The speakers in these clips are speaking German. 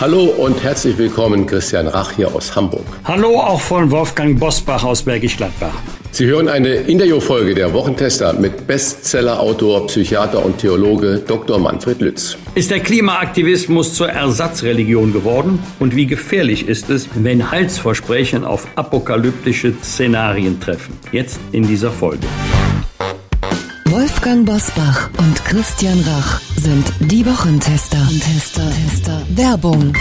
Hallo und herzlich willkommen, Christian Rach hier aus Hamburg. Hallo auch von Wolfgang Bosbach aus Bergisch Gladbach. Sie hören eine Interviewfolge der Wochentester mit Bestsellerautor, Psychiater und Theologe Dr. Manfred Lütz. Ist der Klimaaktivismus zur Ersatzreligion geworden? Und wie gefährlich ist es, wenn Heilsversprechen auf apokalyptische Szenarien treffen? Jetzt in dieser Folge. Wolfgang Bosbach und Christian Rach sind die Wochentester. Tester, Tester. Werbung.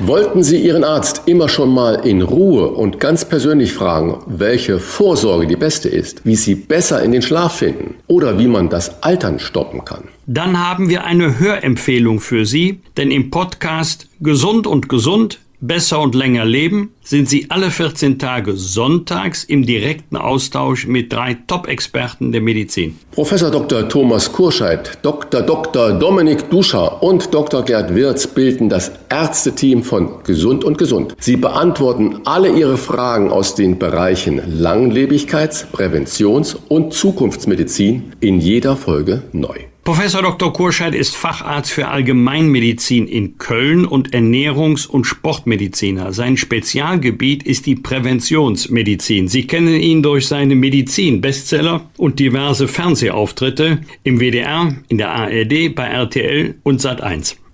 Wollten Sie Ihren Arzt immer schon mal in Ruhe und ganz persönlich fragen, welche Vorsorge die beste ist, wie Sie besser in den Schlaf finden oder wie man das Altern stoppen kann? Dann haben wir eine Hörempfehlung für Sie, denn im Podcast Gesund und Gesund Besser und länger leben sind Sie alle 14 Tage sonntags im direkten Austausch mit drei Top-Experten der Medizin. Professor Dr. Thomas Kurscheid, Dr. Dr. Dominik Duscher und Dr. Gerd Wirz bilden das Ärzteteam von Gesund und Gesund. Sie beantworten alle Ihre Fragen aus den Bereichen Langlebigkeits-, Präventions- und Zukunftsmedizin in jeder Folge neu. Professor Dr. Kurscheid ist Facharzt für Allgemeinmedizin in Köln und Ernährungs- und Sportmediziner. Sein Spezialgebiet ist die Präventionsmedizin. Sie kennen ihn durch seine Medizin-Bestseller und diverse Fernsehauftritte im WDR, in der ARD, bei RTL und Sat1.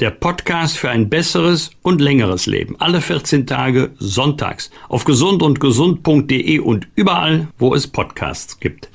der Podcast für ein besseres und längeres Leben. Alle 14 Tage sonntags auf gesundundgesund.de und überall, wo es Podcasts gibt.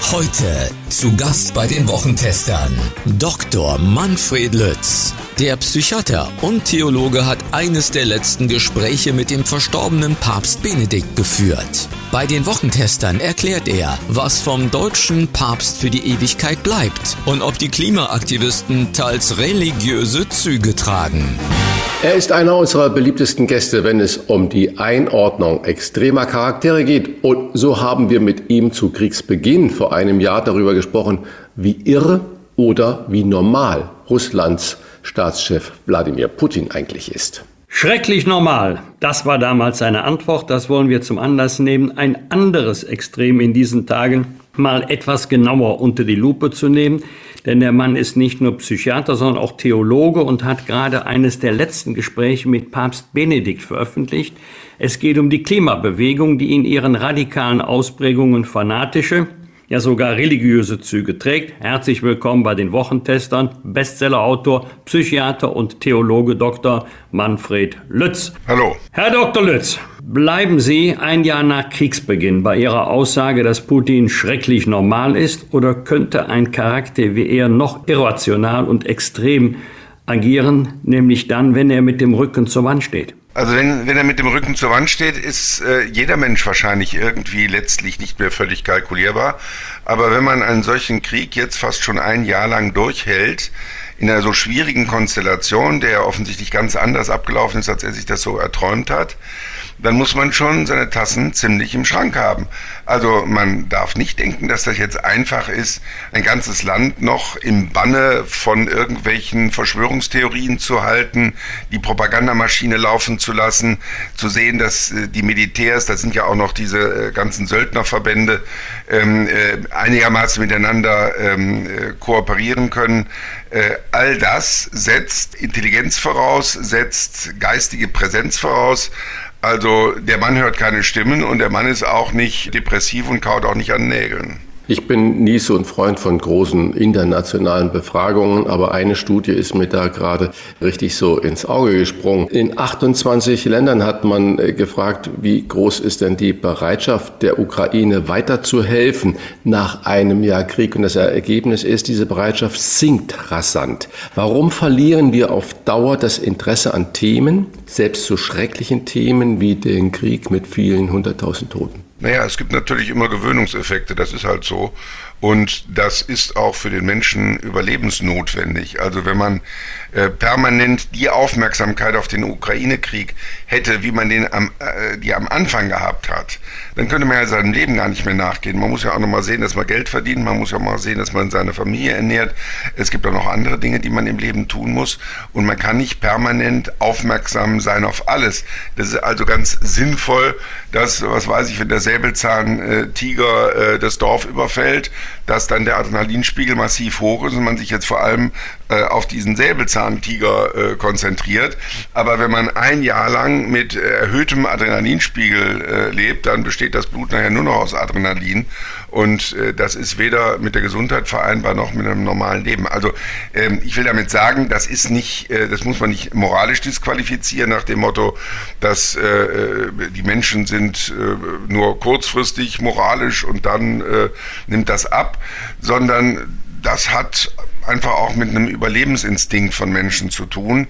Heute zu Gast bei den Wochentestern Dr. Manfred Lütz. Der Psychiater und Theologe hat eines der letzten Gespräche mit dem verstorbenen Papst Benedikt geführt. Bei den Wochentestern erklärt er, was vom deutschen Papst für die Ewigkeit bleibt und ob die Klimaaktivisten teils religiöse Züge tragen. Er ist einer unserer beliebtesten Gäste, wenn es um die Einordnung extremer Charaktere geht. Und so haben wir mit ihm zu Kriegsbeginn vor einem Jahr darüber gesprochen, wie irre oder wie normal Russlands Staatschef Wladimir Putin eigentlich ist. Schrecklich normal. Das war damals seine Antwort. Das wollen wir zum Anlass nehmen, ein anderes Extrem in diesen Tagen mal etwas genauer unter die Lupe zu nehmen. Denn der Mann ist nicht nur Psychiater, sondern auch Theologe und hat gerade eines der letzten Gespräche mit Papst Benedikt veröffentlicht. Es geht um die Klimabewegung, die in ihren radikalen Ausprägungen fanatische, ja sogar religiöse Züge trägt. Herzlich willkommen bei den Wochentestern, Bestsellerautor, Psychiater und Theologe Dr. Manfred Lütz. Hallo. Herr Dr. Lütz, bleiben Sie ein Jahr nach Kriegsbeginn bei Ihrer Aussage, dass Putin schrecklich normal ist oder könnte ein Charakter wie er noch irrational und extrem agieren, nämlich dann, wenn er mit dem Rücken zur Wand steht? Also wenn, wenn er mit dem Rücken zur Wand steht, ist äh, jeder Mensch wahrscheinlich irgendwie letztlich nicht mehr völlig kalkulierbar. Aber wenn man einen solchen Krieg jetzt fast schon ein Jahr lang durchhält, in einer so schwierigen Konstellation, der offensichtlich ganz anders abgelaufen ist, als er sich das so erträumt hat, dann muss man schon seine Tassen ziemlich im Schrank haben. Also man darf nicht denken, dass das jetzt einfach ist, ein ganzes Land noch im Banne von irgendwelchen Verschwörungstheorien zu halten, die Propagandamaschine laufen zu lassen, zu sehen, dass äh, die Militärs, das sind ja auch noch diese äh, ganzen Söldnerverbände, ähm, äh, einigermaßen miteinander ähm, äh, kooperieren können. All das setzt Intelligenz voraus, setzt geistige Präsenz voraus. Also der Mann hört keine Stimmen und der Mann ist auch nicht depressiv und kaut auch nicht an Nägeln. Ich bin nie so ein Freund von großen internationalen Befragungen, aber eine Studie ist mir da gerade richtig so ins Auge gesprungen. In 28 Ländern hat man äh, gefragt, wie groß ist denn die Bereitschaft der Ukraine weiterzuhelfen nach einem Jahr Krieg. Und das Ergebnis ist, diese Bereitschaft sinkt rasant. Warum verlieren wir auf Dauer das Interesse an Themen, selbst so schrecklichen Themen wie den Krieg mit vielen hunderttausend Toten? Naja, es gibt natürlich immer Gewöhnungseffekte, das ist halt so. Und das ist auch für den Menschen überlebensnotwendig. Also wenn man äh, permanent die Aufmerksamkeit auf den Ukraine-Krieg hätte, wie man den am, äh, die am Anfang gehabt hat, dann könnte man ja seinem Leben gar nicht mehr nachgehen. Man muss ja auch noch mal sehen, dass man Geld verdient. Man muss ja mal sehen, dass man seine Familie ernährt. Es gibt auch noch andere Dinge, die man im Leben tun muss. Und man kann nicht permanent aufmerksam sein auf alles. Das ist also ganz sinnvoll, dass, was weiß ich, wenn der Säbelzahntiger äh, das Dorf überfällt, dass dann der Adrenalinspiegel massiv hoch ist und man sich jetzt vor allem äh, auf diesen Säbelzahntiger äh, konzentriert. Aber wenn man ein Jahr lang mit äh, erhöhtem Adrenalinspiegel äh, lebt, dann besteht das Blut nachher nur noch aus Adrenalin. Und äh, das ist weder mit der Gesundheit vereinbar noch mit einem normalen Leben. Also ähm, ich will damit sagen, das ist nicht, äh, das muss man nicht moralisch disqualifizieren nach dem Motto, dass äh, äh die Menschen sind äh, nur kurzfristig moralisch und dann äh, nimmt das ab, sondern das hat einfach auch mit einem Überlebensinstinkt von Menschen zu tun.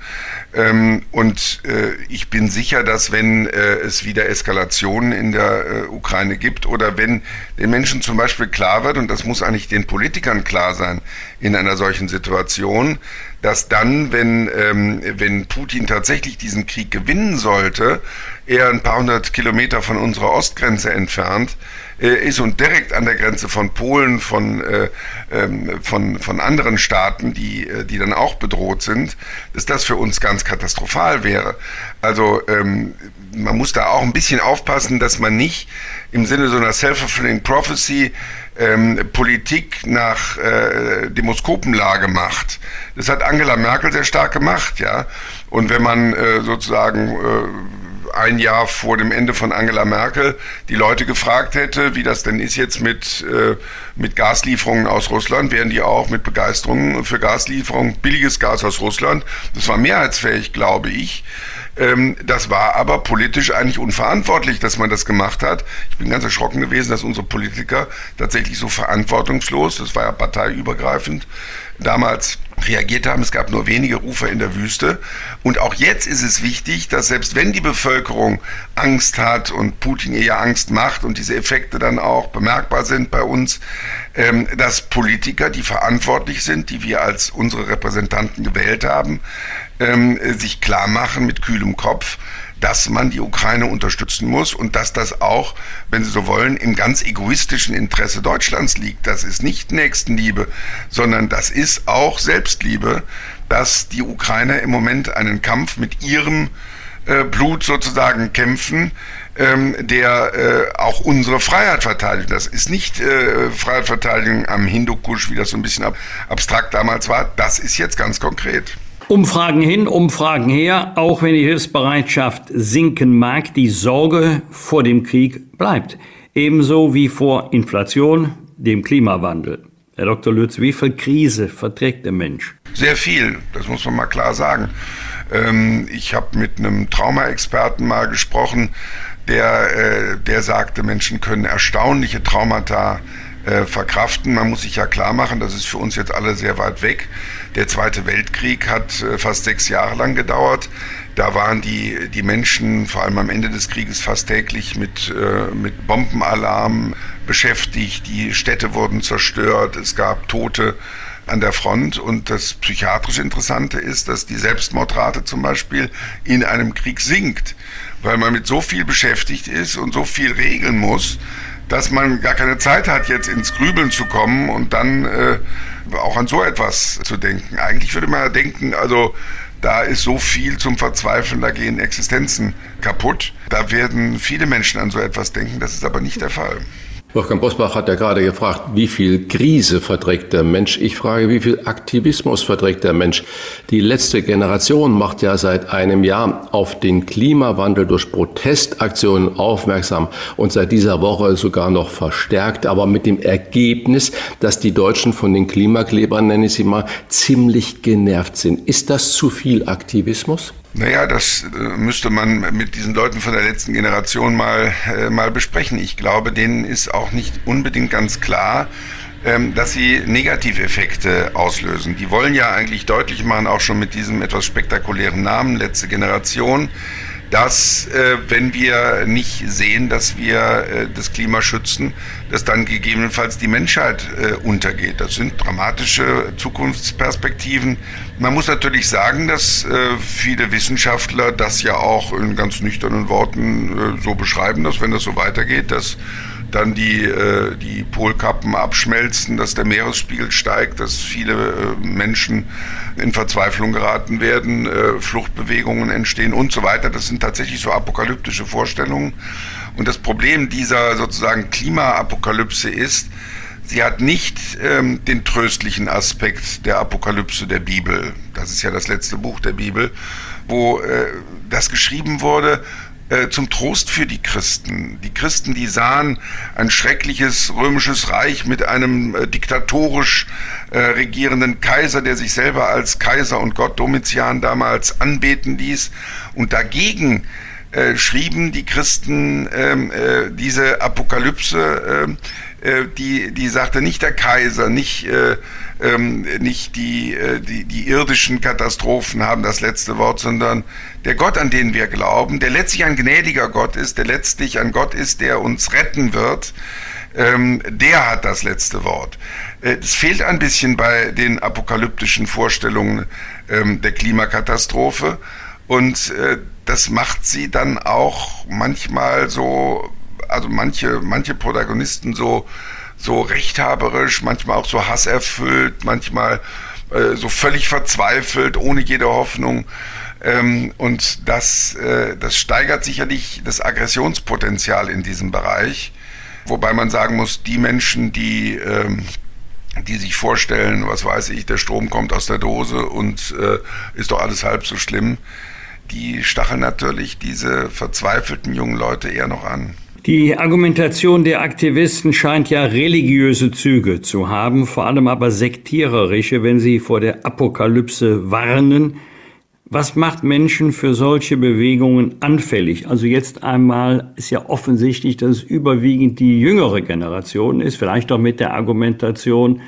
Ähm, und äh, ich bin sicher, dass wenn äh, es wieder Eskalationen in der äh, Ukraine gibt oder wenn den Menschen zum Beispiel klar wird, und das muss eigentlich den Politikern klar sein in einer solchen Situation, dass dann, wenn, ähm, wenn Putin tatsächlich diesen Krieg gewinnen sollte, er ein paar hundert Kilometer von unserer Ostgrenze entfernt, ist und direkt an der Grenze von Polen, von, äh, ähm, von, von anderen Staaten, die, äh, die dann auch bedroht sind, dass das für uns ganz katastrophal wäre. Also ähm, man muss da auch ein bisschen aufpassen, dass man nicht im Sinne so einer self-fulfilling prophecy ähm, Politik nach äh, Demoskopenlage macht. Das hat Angela Merkel sehr stark gemacht, ja. Und wenn man äh, sozusagen äh, ein Jahr vor dem Ende von Angela Merkel die Leute gefragt hätte, wie das denn ist jetzt mit, äh, mit Gaslieferungen aus Russland, wären die auch mit Begeisterung für Gaslieferungen, billiges Gas aus Russland. Das war mehrheitsfähig, glaube ich. Ähm, das war aber politisch eigentlich unverantwortlich, dass man das gemacht hat. Ich bin ganz erschrocken gewesen, dass unsere Politiker tatsächlich so verantwortungslos, das war ja parteiübergreifend, damals reagiert haben. Es gab nur wenige Rufer in der Wüste. Und auch jetzt ist es wichtig, dass selbst wenn die Bevölkerung Angst hat und Putin ihr ja Angst macht und diese Effekte dann auch bemerkbar sind bei uns, ähm, dass Politiker, die verantwortlich sind, die wir als unsere Repräsentanten gewählt haben, ähm, sich klar machen mit kühlem Kopf, dass man die Ukraine unterstützen muss und dass das auch, wenn Sie so wollen, im ganz egoistischen Interesse Deutschlands liegt. Das ist nicht Nächstenliebe, sondern das ist auch Selbstliebe, dass die Ukrainer im Moment einen Kampf mit ihrem äh, Blut sozusagen kämpfen, ähm, der äh, auch unsere Freiheit verteidigt. Das ist nicht äh, Freiheitsverteidigung am Hindukusch, wie das so ein bisschen ab abstrakt damals war. Das ist jetzt ganz konkret. Umfragen hin, Umfragen her, auch wenn die Hilfsbereitschaft sinken mag, die Sorge vor dem Krieg bleibt. Ebenso wie vor Inflation, dem Klimawandel. Herr Dr. Lütz, wie viel Krise verträgt der Mensch? Sehr viel, das muss man mal klar sagen. Ähm, ich habe mit einem Traumaexperten mal gesprochen, der, äh, der sagte, Menschen können erstaunliche Traumata äh, verkraften. Man muss sich ja klar machen, das ist für uns jetzt alle sehr weit weg. Der Zweite Weltkrieg hat äh, fast sechs Jahre lang gedauert. Da waren die, die Menschen vor allem am Ende des Krieges fast täglich mit, äh, mit Bombenalarm beschäftigt. Die Städte wurden zerstört. Es gab Tote an der Front. Und das psychiatrisch Interessante ist, dass die Selbstmordrate zum Beispiel in einem Krieg sinkt. weil man mit so viel beschäftigt ist und so viel regeln muss, dass man gar keine Zeit hat, jetzt ins Grübeln zu kommen und dann äh, auch an so etwas zu denken. Eigentlich würde man ja denken, also da ist so viel zum Verzweifeln, da gehen Existenzen kaputt. Da werden viele Menschen an so etwas denken, das ist aber nicht der Fall. Wolfgang Bosbach hat ja gerade gefragt, wie viel Krise verträgt der Mensch? Ich frage, wie viel Aktivismus verträgt der Mensch? Die letzte Generation macht ja seit einem Jahr auf den Klimawandel durch Protestaktionen aufmerksam und seit dieser Woche sogar noch verstärkt, aber mit dem Ergebnis, dass die Deutschen von den Klimaklebern, nenne ich sie mal, ziemlich genervt sind. Ist das zu viel Aktivismus? Naja, das äh, müsste man mit diesen Leuten von der letzten Generation mal, äh, mal besprechen. Ich glaube, denen ist auch nicht unbedingt ganz klar, ähm, dass sie Negativeffekte auslösen. Die wollen ja eigentlich deutlich machen, auch schon mit diesem etwas spektakulären Namen, letzte Generation, dass äh, wenn wir nicht sehen, dass wir äh, das Klima schützen, dass dann gegebenenfalls die Menschheit äh, untergeht. Das sind dramatische Zukunftsperspektiven. Man muss natürlich sagen, dass äh, viele Wissenschaftler das ja auch in ganz nüchternen Worten äh, so beschreiben, dass wenn das so weitergeht, dass dann die, äh, die Polkappen abschmelzen, dass der Meeresspiegel steigt, dass viele äh, Menschen in Verzweiflung geraten werden, äh, Fluchtbewegungen entstehen und so weiter. Das sind tatsächlich so apokalyptische Vorstellungen. Und das Problem dieser sozusagen Klimaapokalypse ist, sie hat nicht ähm, den tröstlichen Aspekt der Apokalypse der Bibel. Das ist ja das letzte Buch der Bibel, wo äh, das geschrieben wurde äh, zum Trost für die Christen. Die Christen, die sahen ein schreckliches römisches Reich mit einem äh, diktatorisch äh, regierenden Kaiser, der sich selber als Kaiser und Gott Domitian damals anbeten ließ. Und dagegen äh, schrieben die Christen ähm, äh, diese Apokalypse, ähm, äh, die, die sagte nicht der Kaiser, nicht, ähm, nicht die, äh, die, die irdischen Katastrophen haben das letzte Wort, sondern der Gott, an den wir glauben, der letztlich ein gnädiger Gott ist, der letztlich ein Gott ist, der uns retten wird, ähm, der hat das letzte Wort. Äh, es fehlt ein bisschen bei den apokalyptischen Vorstellungen ähm, der Klimakatastrophe und äh, das macht sie dann auch manchmal so, also manche, manche Protagonisten so, so rechthaberisch, manchmal auch so hasserfüllt, manchmal äh, so völlig verzweifelt, ohne jede Hoffnung. Ähm, und das, äh, das steigert sicherlich das Aggressionspotenzial in diesem Bereich. Wobei man sagen muss, die Menschen, die, ähm, die sich vorstellen, was weiß ich, der Strom kommt aus der Dose und äh, ist doch alles halb so schlimm, die stacheln natürlich diese verzweifelten jungen Leute eher noch an. Die Argumentation der Aktivisten scheint ja religiöse Züge zu haben, vor allem aber sektiererische, wenn sie vor der Apokalypse warnen. Was macht Menschen für solche Bewegungen anfällig? Also jetzt einmal ist ja offensichtlich, dass es überwiegend die jüngere Generation ist, vielleicht auch mit der Argumentation,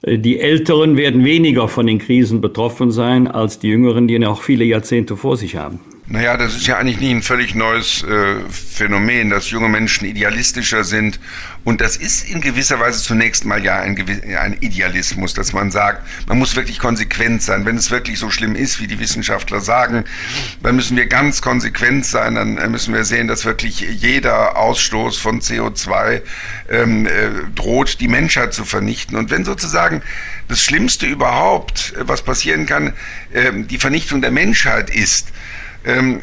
äh, die Älteren werden weniger von den Krisen betroffen sein als die Jüngeren, die noch viele Jahrzehnte vor sich haben. Naja, das ist ja eigentlich nicht ein völlig neues äh, Phänomen, dass junge Menschen idealistischer sind. Und das ist in gewisser Weise zunächst mal ja ein, ein, Idealismus, dass man sagt, man muss wirklich konsequent sein. Wenn es wirklich so schlimm ist, wie die Wissenschaftler sagen, dann müssen wir ganz konsequent sein. Dann äh, müssen wir sehen, dass wirklich jeder Ausstoß von CO2 ähm, äh, droht, die Menschheit zu vernichten. Und wenn sozusagen das Schlimmste überhaupt, äh, was passieren kann, äh, die Vernichtung der Menschheit ist, ähm,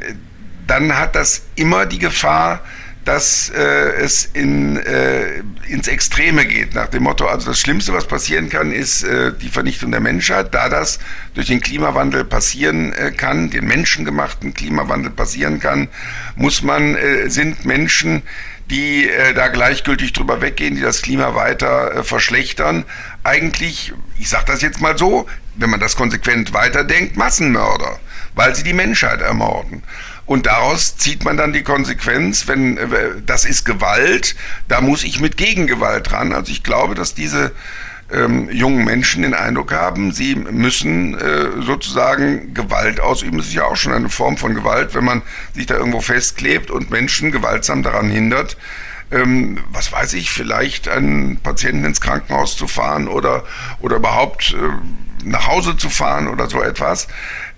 dann hat das immer die Gefahr, dass äh, es in, äh, ins Extreme geht, nach dem Motto, also das Schlimmste, was passieren kann, ist äh, die Vernichtung der Menschheit. Da das durch den Klimawandel passieren äh, kann, den menschengemachten Klimawandel passieren kann, muss man, äh, sind Menschen, die äh, da gleichgültig drüber weggehen, die das Klima weiter verschlechtern, eigentlich, ich sage das jetzt mal so, wenn man das konsequent weiterdenkt, Massenmörder weil sie die Menschheit ermorden. Und daraus zieht man dann die Konsequenz, wenn äh, das ist Gewalt, da muss ich mit Gegengewalt ran. Also ich glaube, dass diese ähm, jungen Menschen den Eindruck haben, sie müssen äh, sozusagen Gewalt ausüben. Das ist ja auch schon eine Form von Gewalt, wenn man sich da irgendwo festklebt und Menschen gewaltsam daran hindert, ähm, was weiß ich, vielleicht einen Patienten ins Krankenhaus zu fahren oder, oder überhaupt äh, nach Hause zu fahren oder so etwas.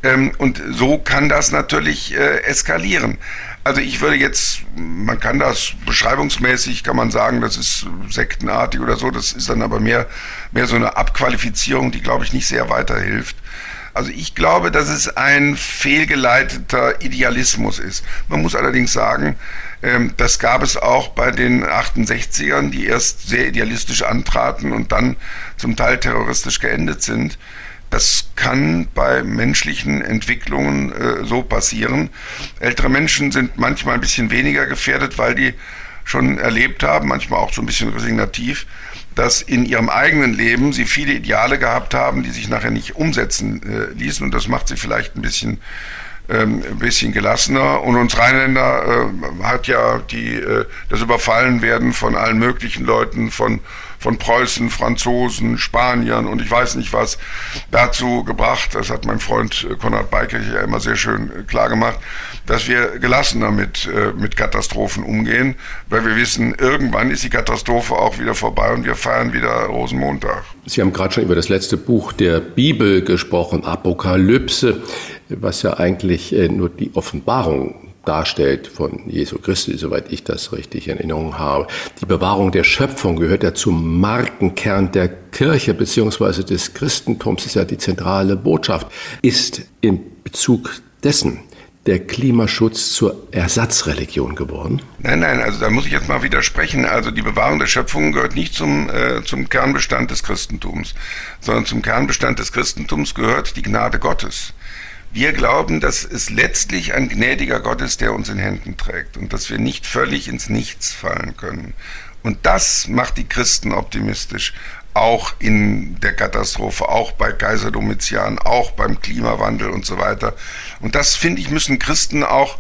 Ähm, und so kann das natürlich äh, eskalieren. Also ich würde jetzt, man kann das beschreibungsmäßig, kann man sagen, das ist sektenartig oder so, das ist dann aber mehr, mehr so eine Abqualifizierung, die, glaube ich, nicht sehr weiterhilft. Also ich glaube, dass es ein fehlgeleiteter Idealismus ist. Man muss allerdings sagen, ähm, das gab es auch bei den 68ern, die erst sehr idealistisch antraten und dann zum Teil terroristisch geendet sind. Das kann bei menschlichen Entwicklungen äh, so passieren. Ältere Menschen sind manchmal ein bisschen weniger gefährdet, weil die schon erlebt haben, manchmal auch so ein bisschen resignativ, dass in ihrem eigenen Leben sie viele Ideale gehabt haben, die sich nachher nicht umsetzen äh, ließen. Und das macht sie vielleicht ein bisschen ähm, ein bisschen gelassener. Und uns Rheinländer äh, hat ja die, äh, das Überfallenwerden von allen möglichen Leuten, von, von Preußen, Franzosen, Spaniern und ich weiß nicht was, dazu gebracht, das hat mein Freund äh, Konrad Beikirch ja immer sehr schön äh, klar gemacht, dass wir gelassener mit, äh, mit Katastrophen umgehen, weil wir wissen, irgendwann ist die Katastrophe auch wieder vorbei und wir feiern wieder Rosenmontag. Sie haben gerade schon über das letzte Buch der Bibel gesprochen, Apokalypse was ja eigentlich nur die Offenbarung darstellt von Jesu Christi, soweit ich das richtig in Erinnerung habe. Die Bewahrung der Schöpfung gehört ja zum Markenkern der Kirche beziehungsweise des Christentums, ist ja die zentrale Botschaft. Ist in Bezug dessen der Klimaschutz zur Ersatzreligion geworden? Nein, nein, also da muss ich jetzt mal widersprechen. Also die Bewahrung der Schöpfung gehört nicht zum, äh, zum Kernbestand des Christentums, sondern zum Kernbestand des Christentums gehört die Gnade Gottes. Wir glauben, dass es letztlich ein gnädiger Gott ist, der uns in Händen trägt und dass wir nicht völlig ins Nichts fallen können. Und das macht die Christen optimistisch, auch in der Katastrophe, auch bei Kaiser Domitian, auch beim Klimawandel und so weiter. Und das, finde ich, müssen Christen auch,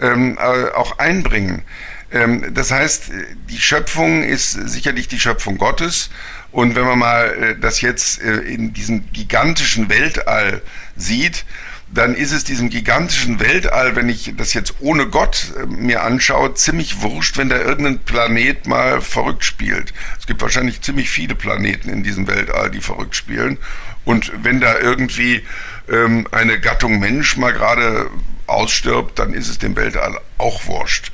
ähm, äh, auch einbringen. Ähm, das heißt, die Schöpfung ist sicherlich die Schöpfung Gottes. Und wenn man mal äh, das jetzt äh, in diesem gigantischen Weltall sieht, dann ist es diesem gigantischen Weltall, wenn ich das jetzt ohne Gott äh, mir anschaue, ziemlich wurscht, wenn da irgendein Planet mal verrückt spielt. Es gibt wahrscheinlich ziemlich viele Planeten in diesem Weltall, die verrückt spielen. Und wenn da irgendwie ähm, eine Gattung Mensch mal gerade ausstirbt, dann ist es dem Weltall auch wurscht.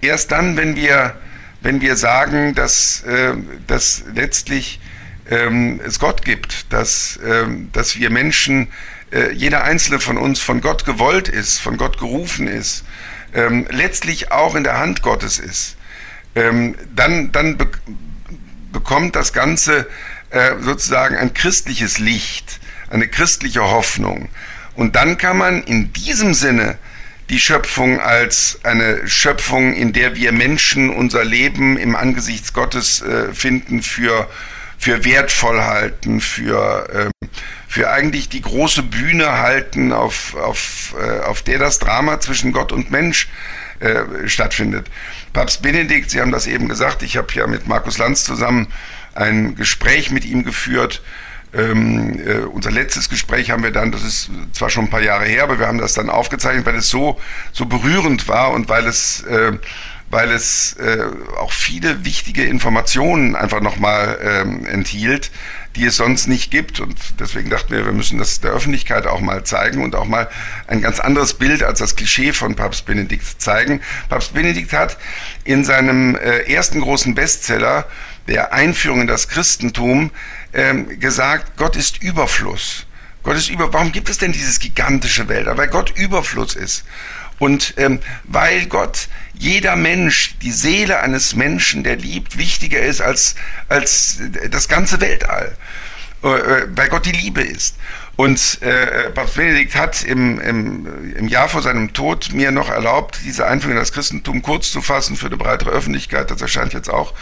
Erst dann, wenn wir, wenn wir sagen, dass, äh, dass letztlich ähm, es Gott gibt, dass, ähm, dass wir Menschen äh, jeder einzelne von uns von Gott gewollt ist, von Gott gerufen ist, ähm, letztlich auch in der Hand Gottes ist, ähm, dann, dann be bekommt das Ganze äh, sozusagen ein christliches Licht, eine christliche Hoffnung. Und dann kann man in diesem Sinne die Schöpfung als eine Schöpfung, in der wir Menschen unser Leben im Angesicht Gottes äh, finden, für, für wertvoll halten, für, ähm, für eigentlich die große Bühne halten, auf, auf, äh, auf der das Drama zwischen Gott und Mensch äh, stattfindet. Papst Benedikt, Sie haben das eben gesagt, ich habe ja mit Markus Lanz zusammen ein Gespräch mit ihm geführt. Ähm, äh, unser letztes Gespräch haben wir dann, das ist zwar schon ein paar Jahre her, aber wir haben das dann aufgezeichnet, weil es so, so berührend war und weil es, äh, weil es äh, auch viele wichtige Informationen einfach nochmal ähm, enthielt, die es sonst nicht gibt. Und deswegen dachten wir, wir müssen das der Öffentlichkeit auch mal zeigen und auch mal ein ganz anderes Bild als das Klischee von Papst Benedikt zeigen. Papst Benedikt hat in seinem äh, ersten großen Bestseller, der Einführung in das Christentum, ähm, gesagt, Gott ist Überfluss. Gott ist über. Warum gibt es denn dieses gigantische Welt? Weil Gott Überfluss ist. Und ähm, weil Gott jeder Mensch, die Seele eines Menschen, der liebt, wichtiger ist als, als das ganze Weltall. Äh, äh, weil Gott die Liebe ist. Und äh, Papst Benedikt hat im, im, im Jahr vor seinem Tod mir noch erlaubt, diese Einführung in das Christentum kurz zu fassen für eine breitere Öffentlichkeit. Das erscheint jetzt auch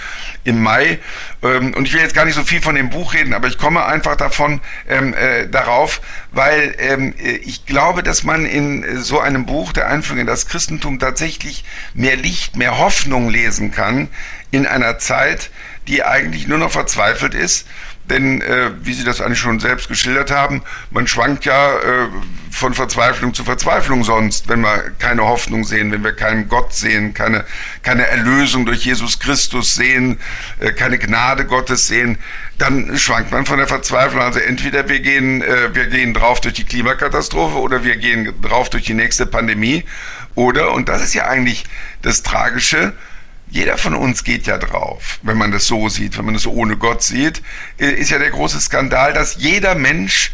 im Mai. Ähm, und ich will jetzt gar nicht so viel von dem Buch reden, aber ich komme einfach davon ähm, äh, darauf, weil ähm, ich glaube, dass man in so einem Buch der Einführung in das Christentum tatsächlich mehr Licht, mehr Hoffnung lesen kann in einer Zeit, die eigentlich nur noch verzweifelt ist denn äh, wie Sie das eigentlich schon selbst geschildert haben, man schwankt ja äh, von Verzweiflung zu Verzweiflung sonst, wenn wir keine Hoffnung sehen, wenn wir keinen Gott sehen, keine, keine Erlösung durch Jesus Christus sehen, äh, keine Gnade Gottes sehen, dann schwankt man von der Verzweiflung. Also entweder wir gehen, äh, wir gehen drauf durch die Klimakatastrophe oder wir gehen drauf durch die nächste Pandemie Oder, und das ist ja eigentlich das Tragische, jeder von uns geht ja drauf, wenn man das so sieht, wenn man das ohne Gott sieht, äh, ist ja der große Skandal, dass jeder Mensch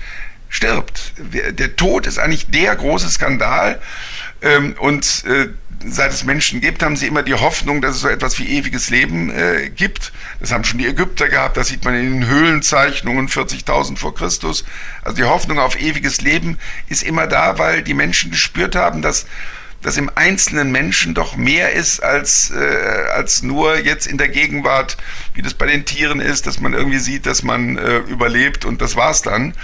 stirbt. Der Tod ist eigentlich der große Skandal. Ähm, und äh, seit es Menschen gibt, haben sie immer die Hoffnung, dass es so etwas wie ewiges Leben äh, gibt. Das haben schon die Ägypter gehabt, das sieht man in den Höhlenzeichnungen 40.000 vor Christus. Also die Hoffnung auf ewiges Leben ist immer da, weil die Menschen gespürt haben, dass dass im einzelnen Menschen doch mehr ist als, äh, als nur jetzt in der Gegenwart, wie das bei den Tieren ist, dass man irgendwie sieht, dass man äh, überlebt und das war's dann,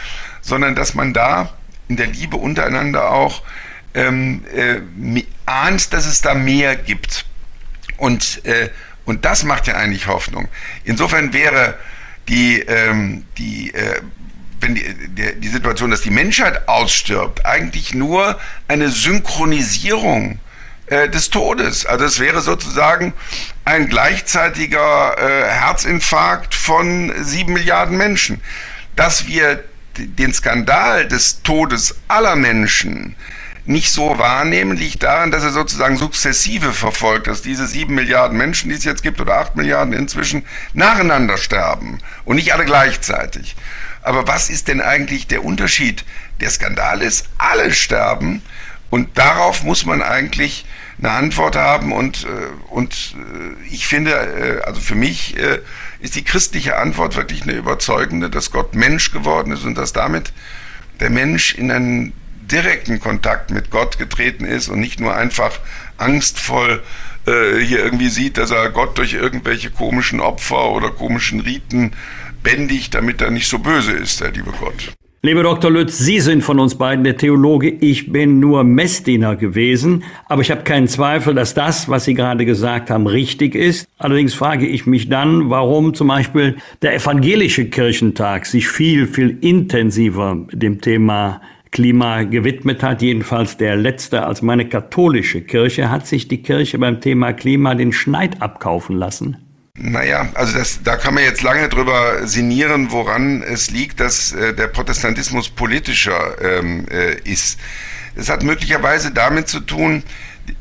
sondern dass man da in der Liebe untereinander auch ähm, äh, ahnt, dass es da mehr gibt. Und, äh, und das macht ja eigentlich Hoffnung. Insofern wäre die, ähm, die, äh, wenn die, die, die Situation, dass die Menschheit ausstirbt, eigentlich nur eine Synchronisierung äh, des Todes. Also es wäre sozusagen ein gleichzeitiger äh, Herzinfarkt von sieben Milliarden Menschen. Dass wir den Skandal des Todes aller Menschen nicht so wahrnehmen, liegt daran, dass er sozusagen sukzessive verfolgt, dass diese sieben Milliarden Menschen, die es jetzt gibt, oder acht Milliarden inzwischen, nacheinander sterben und nicht alle gleichzeitig. Aber was ist denn eigentlich der Unterschied? Der Skandal ist, alle sterben und darauf muss man eigentlich eine Antwort haben und, äh, und äh, ich finde, äh, also für mich ist die christliche Antwort wirklich eine überzeugende, dass Gott Mensch geworden ist und dass damit der Mensch in einen direkten Kontakt mit Gott getreten ist und nicht nur einfach angstvoll äh, hier irgendwie sieht, dass er Gott durch irgendwelche komischen Opfer oder komischen Riten bändigt, damit er nicht so böse ist, der liebe Gott. Lieber Dr. Lütz, Sie sind von uns beiden der Theologe. Ich bin nur Messdiener gewesen. Aber ich habe keinen Zweifel, dass das, was Sie gerade gesagt haben, richtig ist. Allerdings frage ich mich dann, warum zum Beispiel der evangelische Kirchentag sich viel, viel intensiver dem Thema Klima gewidmet hat, jedenfalls der letzte als meine katholische Kirche, hat sich die Kirche beim Thema Klima den Schneid abkaufen lassen? Naja, also das, da kann man jetzt lange drüber sinnieren, woran es liegt, dass äh, der Protestantismus politischer ähm, äh, ist. Es hat möglicherweise damit zu tun,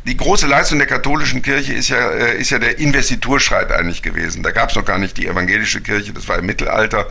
die große Leistung der katholischen Kirche ist ja, äh, ist ja der Investiturschreit eigentlich gewesen. Da gab es noch gar nicht die evangelische Kirche, das war im Mittelalter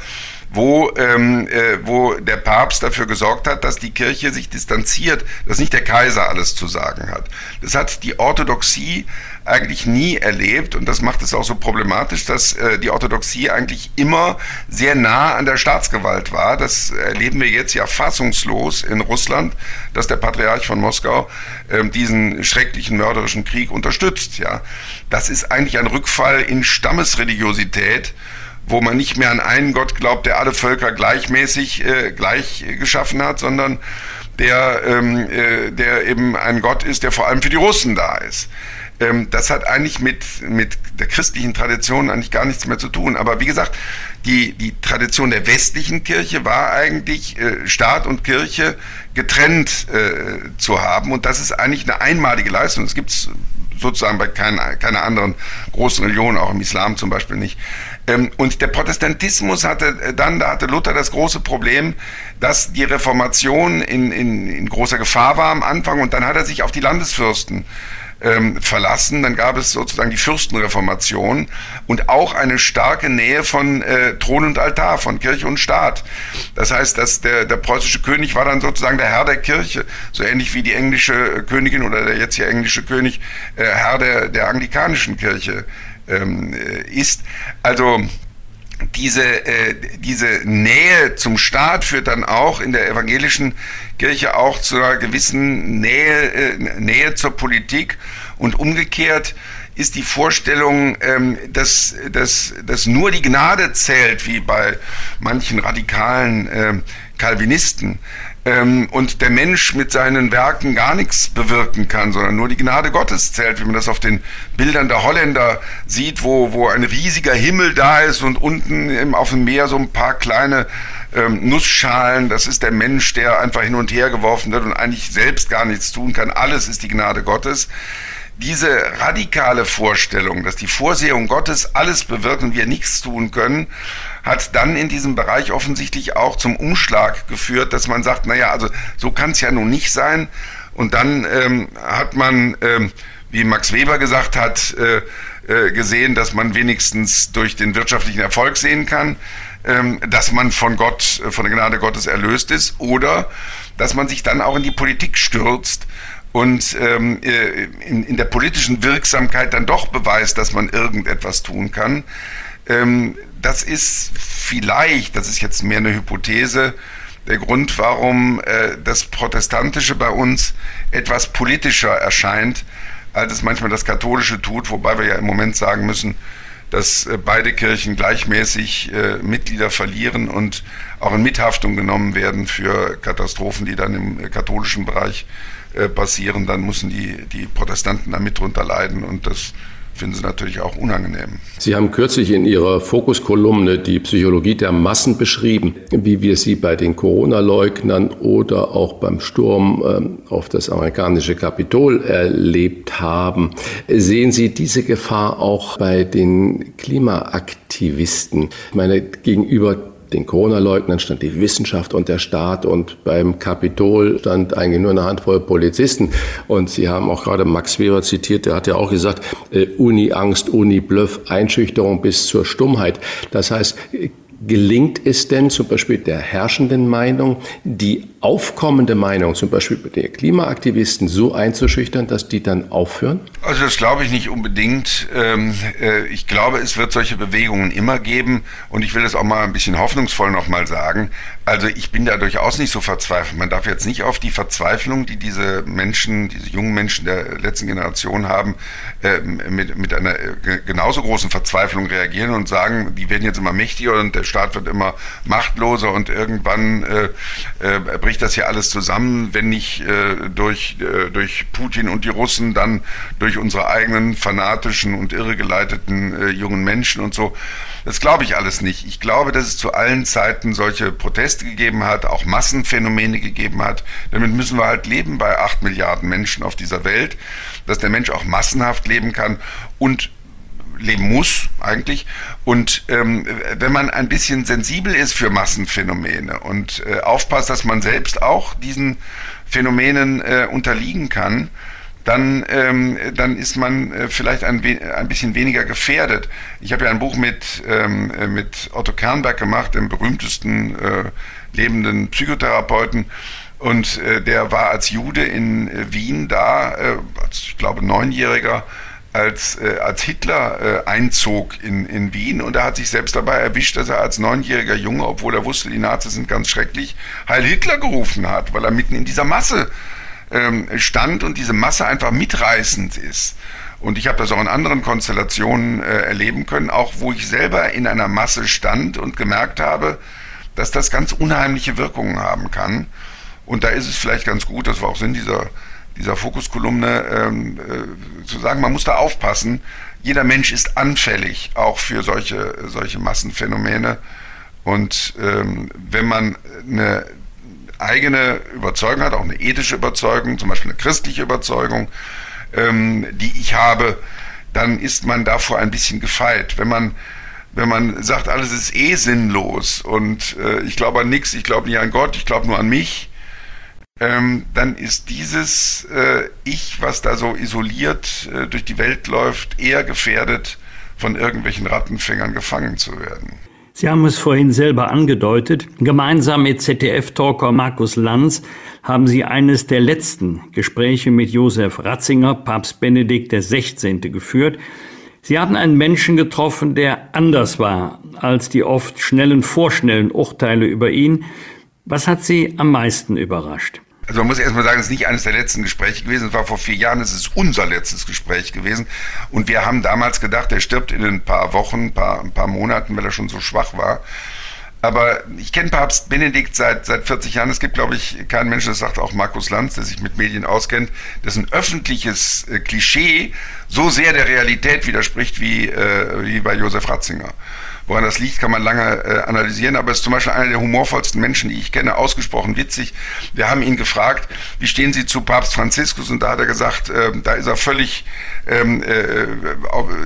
wo, ähm, äh, wo der Papst dafür gesorgt hat, dass die Kirche sich distanziert, dass nicht der Kaiser alles zu sagen hat. Das hat die Orthodoxie eigentlich nie erlebt und das macht es auch so problematisch, dass äh, die Orthodoxie eigentlich immer sehr nah an der Staatsgewalt war. Das erleben wir jetzt ja fassungslos in Russland, dass der Patriarch von Moskau äh, diesen schrecklichen mörderischen Krieg unterstützt. Ja, das ist eigentlich ein Rückfall in Stammesreligiosität wo man nicht mehr an einen Gott glaubt, der alle Völker gleichmäßig äh, gleich geschaffen hat, sondern der, ähm, äh, der eben ein Gott ist, der vor allem für die Russen da ist. Ähm, das hat eigentlich mit, mit der christlichen Tradition eigentlich gar nichts mehr zu tun. Aber wie gesagt, die, die Tradition der westlichen Kirche war eigentlich, äh, Staat und Kirche getrennt äh, zu haben. Und das ist eigentlich eine einmalige Leistung. Das gibt es sozusagen bei keiner, keiner anderen großen Religion, auch im Islam zum Beispiel nicht. Ähm, und der Protestantismus hatte äh, dann, da hatte Luther das große Problem, dass die Reformation in, in, in großer Gefahr war am Anfang und dann hat er sich auf die Landesfürsten ähm, verlassen. Dann gab es sozusagen die Fürstenreformation und auch eine starke Nähe von äh, Thron und Altar, von Kirche und Staat. Das heißt, dass der, der preußische König war dann sozusagen der Herr der Kirche, so ähnlich wie die englische Königin oder der jetzt hier englische König äh, Herr der, der anglikanischen Kirche ähm, äh, ist. Also diese, äh, diese Nähe zum Staat führt dann auch in der evangelischen Kirche auch zu einer gewissen Nähe, äh, Nähe zur Politik. Und umgekehrt ist die Vorstellung, ähm, dass, dass, dass nur die Gnade zählt, wie bei manchen radikalen äh, Calvinisten, ähm, und der Mensch mit seinen Werken gar nichts bewirken kann, sondern nur die Gnade Gottes zählt, wie man das auf den Bildern der Holländer sieht, wo, wo ein riesiger Himmel da ist und unten im, auf dem Meer so ein paar kleine ähm, Nussschalen. Das ist der Mensch, der einfach hin und her geworfen wird und eigentlich selbst gar nichts tun kann. Alles ist die Gnade Gottes diese radikale Vorstellung, dass die Vorsehung Gottes alles bewirkt und wir nichts tun können, hat dann in diesem Bereich offensichtlich auch zum Umschlag geführt, dass man sagt, naja, also so kann es ja nun nicht sein. Und dann ähm, hat man, ähm, wie Max Weber gesagt hat, äh, äh, gesehen, dass man wenigstens durch den wirtschaftlichen Erfolg sehen kann, ähm, dass man von Gott, von der Gnade Gottes erlöst ist oder dass man sich dann auch in die Politik stürzt und ähm, äh, in, in der politischen Wirksamkeit dann doch beweist, dass man irgendetwas tun kann. Ähm, das ist vielleicht, das ist jetzt mehr eine Hypothese, der Grund, warum äh, das Protestantische bei uns etwas politischer erscheint, als es manchmal das Katholische tut, wobei wir ja im Moment sagen müssen, dass äh, beide Kirchen gleichmäßig äh, Mitglieder verlieren und auch in Mithaftung genommen werden für Katastrophen, die dann im katholischen Bereich passieren, dann müssen die, die Protestanten da mit drunter leiden und das finden sie natürlich auch unangenehm. Sie haben kürzlich in Ihrer Fokuskolumne die Psychologie der Massen beschrieben, wie wir sie bei den Corona-Leugnern oder auch beim Sturm ähm, auf das amerikanische Kapitol erlebt haben. Sehen Sie diese Gefahr auch bei den Klimaaktivisten? Ich meine, gegenüber den Corona-Leugnern stand die Wissenschaft und der Staat und beim Kapitol stand eigentlich nur eine Handvoll Polizisten. Und Sie haben auch gerade Max Weber zitiert, der hat ja auch gesagt, äh, Uni-Angst, Uni-Bluff, Einschüchterung bis zur Stummheit. Das heißt, Gelingt es denn zum Beispiel der herrschenden Meinung, die aufkommende Meinung, zum Beispiel der Klimaaktivisten, so einzuschüchtern, dass die dann aufhören? Also das glaube ich nicht unbedingt. Ähm, äh, ich glaube, es wird solche Bewegungen immer geben und ich will das auch mal ein bisschen hoffnungsvoll nochmal sagen. Also ich bin da durchaus nicht so verzweifelt. Man darf jetzt nicht auf die Verzweiflung, die diese Menschen, diese jungen Menschen der letzten Generation haben, äh, mit, mit einer äh, genauso großen Verzweiflung reagieren und sagen, die werden jetzt immer mächtiger und der Staat wird immer machtloser und irgendwann äh, äh, bricht das hier alles zusammen, wenn nicht äh, durch, äh, durch Putin und die Russen, dann durch unsere eigenen fanatischen und irregeleiteten jungen Menschen und so. Das glaube ich alles nicht. Ich glaube, dass es zu allen Zeiten solche Proteste gegeben hat, auch Massenphänomene gegeben hat. Damit müssen wir halt leben bei acht Milliarden Menschen auf dieser Welt, dass der Mensch auch massenhaft leben kann und leben muss eigentlich. Und ähm, wenn man ein bisschen sensibel ist für Massenphänomene und äh, aufpasst, dass man selbst auch diesen Phänomenen äh, unterliegen kann, dann, ähm, dann ist man äh, vielleicht ein, ein bisschen weniger gefährdet. Ich habe ja ein Buch mit, ähm, äh, mit Otto Kernberg gemacht, dem berühmtesten äh, lebenden Psychotherapeuten. Und äh, der war als Jude in äh, Wien da, äh, als, ich glaube, Neunjähriger, als, äh, als Hitler äh, einzog in, in Wien und er hat sich selbst dabei erwischt, dass er als neunjähriger Junge, obwohl er wusste, die Nazis sind ganz schrecklich, Heil Hitler gerufen hat, weil er mitten in dieser Masse ähm, stand und diese Masse einfach mitreißend ist. Und ich habe das auch in anderen Konstellationen äh, erleben können, auch wo ich selber in einer Masse stand und gemerkt habe, dass das ganz unheimliche Wirkungen haben kann. Und da ist es vielleicht ganz gut, das war auch Sinn dieser, dieser Fokuskolumne, ähm, äh, zu sagen, man muss da aufpassen. Jeder Mensch ist anfällig auch für solche, solche Massenphänomene. Und ähm, wenn man eine eigene Überzeugung hat, auch eine ethische Überzeugung, zum Beispiel eine christliche Überzeugung, ähm, die ich habe, dann ist man davor ein bisschen gefeit. Wenn man wenn man sagt, alles ist eh sinnlos und äh, ich glaube an nichts, ich glaube nicht an Gott, ich glaube nur an mich, ähm, dann ist dieses äh, Ich, was da so isoliert äh, durch die Welt läuft, eher gefährdet, von irgendwelchen Rattenfängern gefangen zu werden. Sie haben es vorhin selber angedeutet. Gemeinsam mit ZDF-Talker Markus Lanz haben Sie eines der letzten Gespräche mit Josef Ratzinger, Papst Benedikt XVI. geführt. Sie haben einen Menschen getroffen, der anders war als die oft schnellen, vorschnellen Urteile über ihn. Was hat Sie am meisten überrascht? Also man muss erstmal sagen, es ist nicht eines der letzten Gespräche gewesen. Es war vor vier Jahren, es ist unser letztes Gespräch gewesen. Und wir haben damals gedacht, er stirbt in ein paar Wochen, ein paar, ein paar Monaten, weil er schon so schwach war. Aber ich kenne Papst Benedikt seit, seit 40 Jahren. Es gibt, glaube ich, keinen Menschen, das sagt auch Markus Lanz, der sich mit Medien auskennt, dessen öffentliches äh, Klischee so sehr der Realität widerspricht wie, äh, wie bei Josef Ratzinger. Woran das liegt, kann man lange äh, analysieren, aber es ist zum Beispiel einer der humorvollsten Menschen, die ich kenne, ausgesprochen witzig. Wir haben ihn gefragt, wie stehen Sie zu Papst Franziskus? Und da hat er gesagt, äh, da ist er völlig ähm, äh,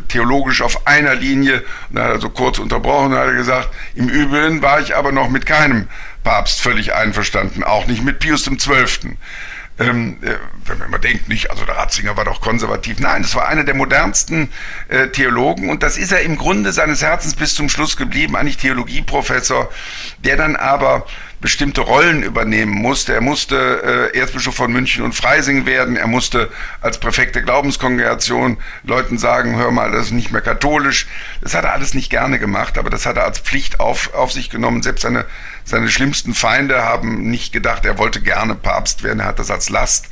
theologisch auf einer Linie. Und da hat er so kurz unterbrochen und hat er gesagt, im Übrigen war ich aber noch mit keinem Papst völlig einverstanden, auch nicht mit Pius XII. Ähm, äh, wenn man immer denkt, nicht, also der Ratzinger war doch konservativ. Nein, das war einer der modernsten äh, Theologen und das ist er im Grunde seines Herzens bis zum Schluss geblieben, eigentlich Theologieprofessor, der dann aber bestimmte Rollen übernehmen musste. Er musste äh, Erzbischof von München und Freising werden. Er musste als Präfekt der Glaubenskongregation Leuten sagen, hör mal, das ist nicht mehr katholisch. Das hat er alles nicht gerne gemacht, aber das hat er als Pflicht auf, auf sich genommen. Selbst seine, seine schlimmsten Feinde haben nicht gedacht, er wollte gerne Papst werden. Er hat das als Last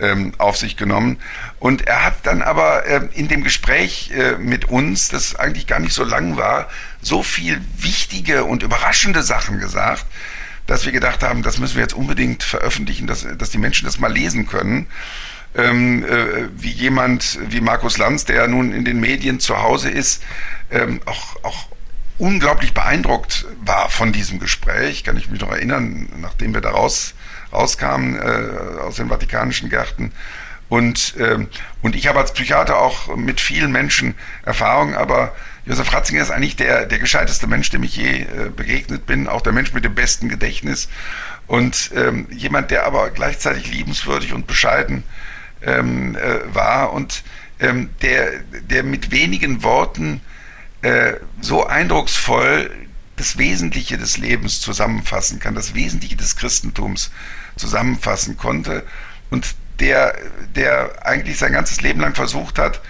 ähm, auf sich genommen. Und er hat dann aber äh, in dem Gespräch äh, mit uns, das eigentlich gar nicht so lang war, so viel wichtige und überraschende Sachen gesagt, dass wir gedacht haben, das müssen wir jetzt unbedingt veröffentlichen, dass, dass die Menschen das mal lesen können. Ähm, äh, wie jemand wie Markus Lanz, der nun in den Medien zu Hause ist, ähm, auch, auch unglaublich beeindruckt war von diesem Gespräch. Kann ich mich noch erinnern, nachdem wir da raus, rauskamen äh, aus den Vatikanischen Gärten. Und, ähm, und ich habe als Psychiater auch mit vielen Menschen Erfahrung, aber Josef Ratzinger ist eigentlich der, der gescheiteste Mensch, dem ich je äh, begegnet bin, auch der Mensch mit dem besten Gedächtnis. Und ähm, jemand, der aber gleichzeitig liebenswürdig und bescheiden ähm, äh, war und ähm, der, der mit wenigen Worten äh, so eindrucksvoll das Wesentliche des Lebens zusammenfassen kann, das Wesentliche des Christentums zusammenfassen konnte und der, der eigentlich sein ganzes Leben lang versucht hat,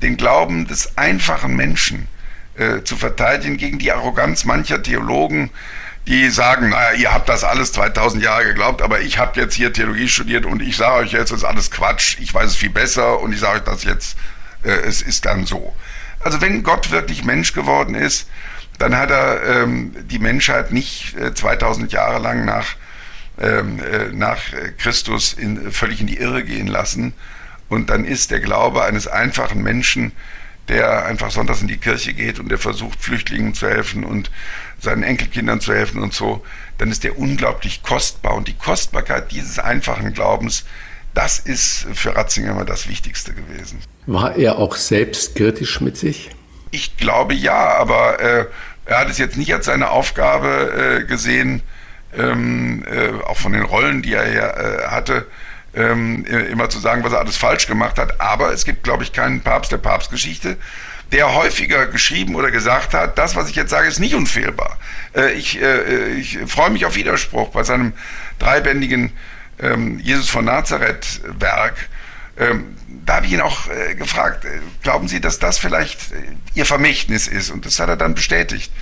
den Glauben des einfachen Menschen äh, zu verteidigen gegen die Arroganz mancher Theologen, die sagen, naja, ihr habt das alles 2000 Jahre geglaubt, aber ich habe jetzt hier Theologie studiert und ich sage euch jetzt, es ist alles Quatsch, ich weiß es viel besser und ich sage euch das jetzt, äh, es ist dann so. Also wenn Gott wirklich Mensch geworden ist, dann hat er ähm, die Menschheit nicht äh, 2000 Jahre lang nach, ähm, äh, nach Christus in, völlig in die Irre gehen lassen. Und dann ist der Glaube eines einfachen Menschen der einfach sonntags in die Kirche geht und der versucht, Flüchtlingen zu helfen und seinen Enkelkindern zu helfen und so, dann ist der unglaublich kostbar. Und die Kostbarkeit dieses einfachen Glaubens, das ist für Ratzinger immer das Wichtigste gewesen. War er auch selbstkritisch mit sich? Ich glaube ja, aber äh, er hat es jetzt nicht als seine Aufgabe äh, gesehen, ähm, äh, auch von den Rollen, die er äh, hatte, ähm, immer zu sagen, was er alles falsch gemacht hat. Aber es gibt, glaube ich, keinen Papst der Papstgeschichte, der häufiger geschrieben oder gesagt hat, das, was ich jetzt sage, ist nicht unfehlbar. Äh, ich, äh, ich freue mich auf Widerspruch bei seinem dreibändigen ähm, Jesus von Nazareth Werk. Ähm, da habe ich ihn auch äh, gefragt, äh, glauben Sie, dass das vielleicht äh, Ihr Vermächtnis ist? Und das hat er dann bestätigt.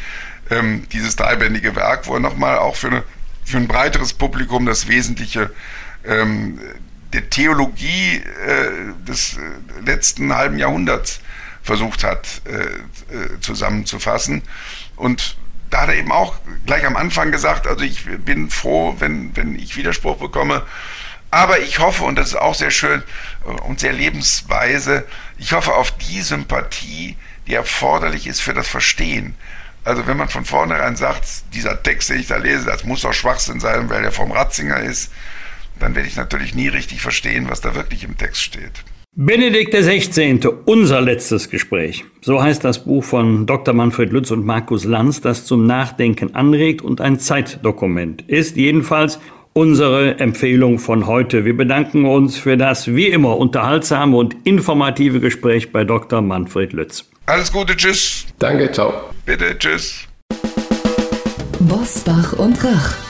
Ähm, dieses dreibändige Werk, wo er nochmal auch für, eine, für ein breiteres Publikum das Wesentliche ähm, der Theologie äh, des äh, letzten halben Jahrhunderts versucht hat äh, äh, zusammenzufassen. Und da hat er eben auch gleich am Anfang gesagt, also ich bin froh, wenn, wenn ich Widerspruch bekomme, aber ich hoffe, und das ist auch sehr schön äh, und sehr lebensweise, ich hoffe auf die Sympathie, die erforderlich ist für das Verstehen. Also wenn man von vornherein sagt, dieser Text, den ich da lese, das muss doch Schwachsinn sein, weil er vom Ratzinger ist, dann werde ich natürlich nie richtig verstehen, was da wirklich im Text steht. Benedikt XVI., unser letztes Gespräch. So heißt das Buch von Dr. Manfred Lütz und Markus Lanz, das zum Nachdenken anregt und ein Zeitdokument ist. Jedenfalls unsere Empfehlung von heute. Wir bedanken uns für das wie immer unterhaltsame und informative Gespräch bei Dr. Manfred Lütz. Alles Gute, tschüss. Danke, ciao. Bitte, tschüss. Bosbach und Rach.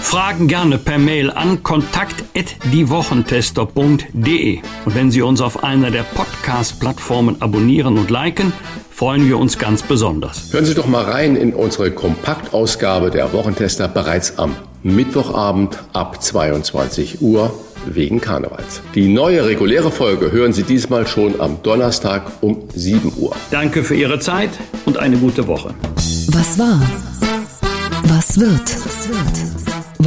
Fragen gerne per Mail an kontakt.diewochentester.de. Und wenn Sie uns auf einer der Podcast-Plattformen abonnieren und liken, freuen wir uns ganz besonders. Hören Sie doch mal rein in unsere Kompaktausgabe der Wochentester bereits am Mittwochabend ab 22 Uhr wegen Karnevals. Die neue reguläre Folge hören Sie diesmal schon am Donnerstag um 7 Uhr. Danke für Ihre Zeit und eine gute Woche. Was war? Was wird?